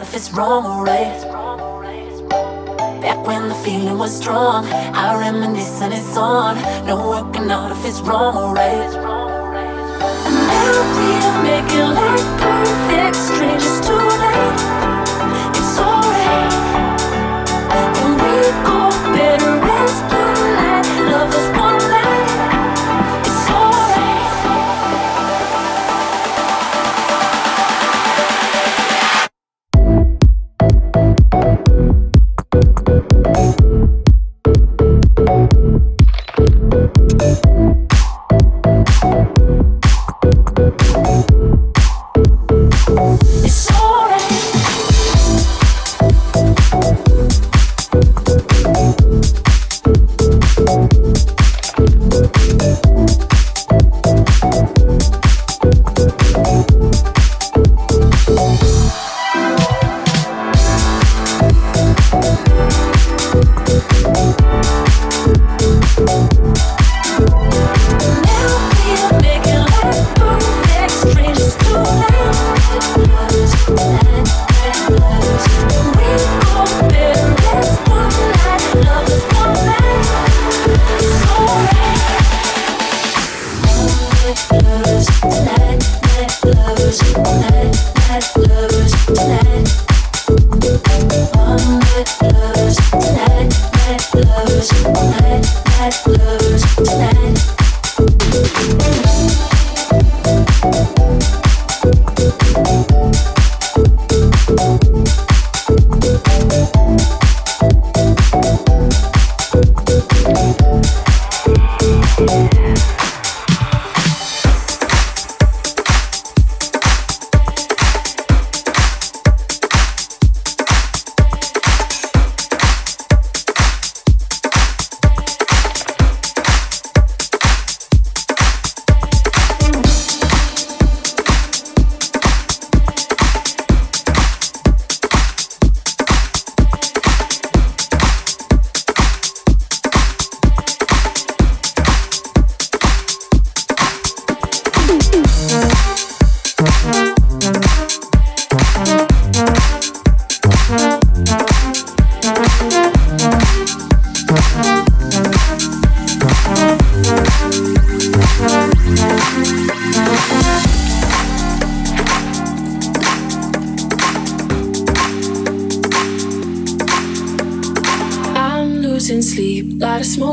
if it's wrong or right. Back when the feeling was strong, I reminisce and it's on. No working out if it's wrong or right.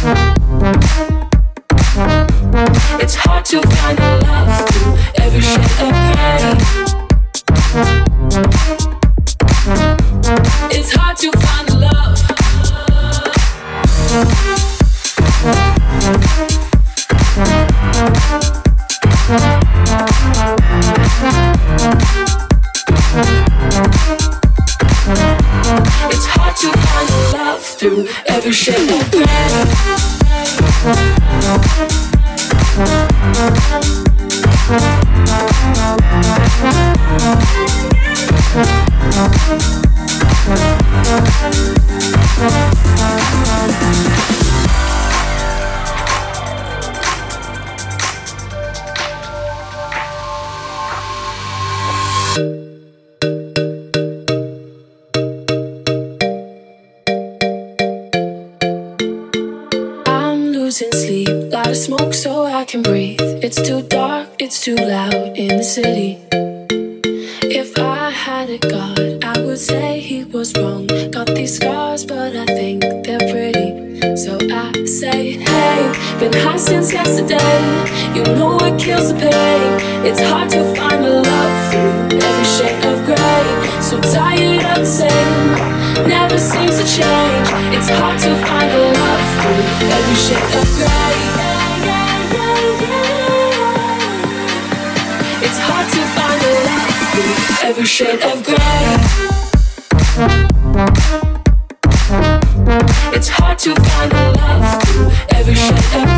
It's hard to find love through every shade of gray. It's hard to find love. It's hard to find love through every shade of. It's hard to find the love through every shade of gray. So tired of the same, never seems to change. It's hard to find the love through every shade of gray. It's hard to find the love through every shade of gray. It's hard to find the love through every shade of gray.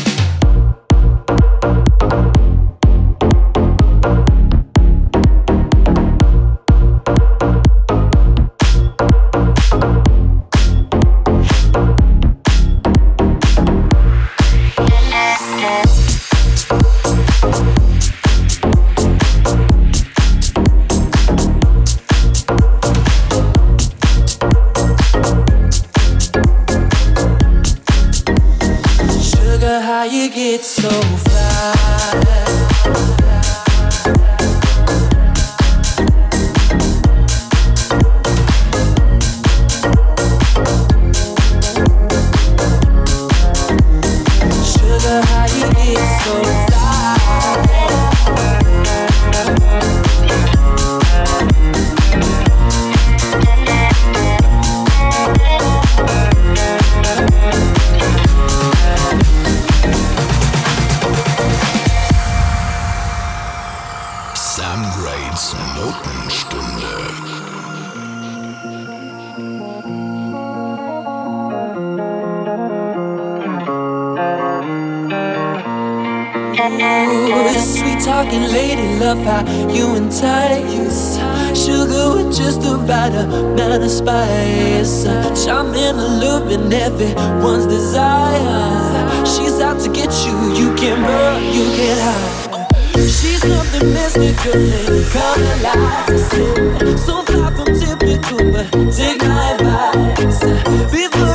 you, you can run, you can hide. She's nothing mystical in color lights. So far from typical, but take my advice before.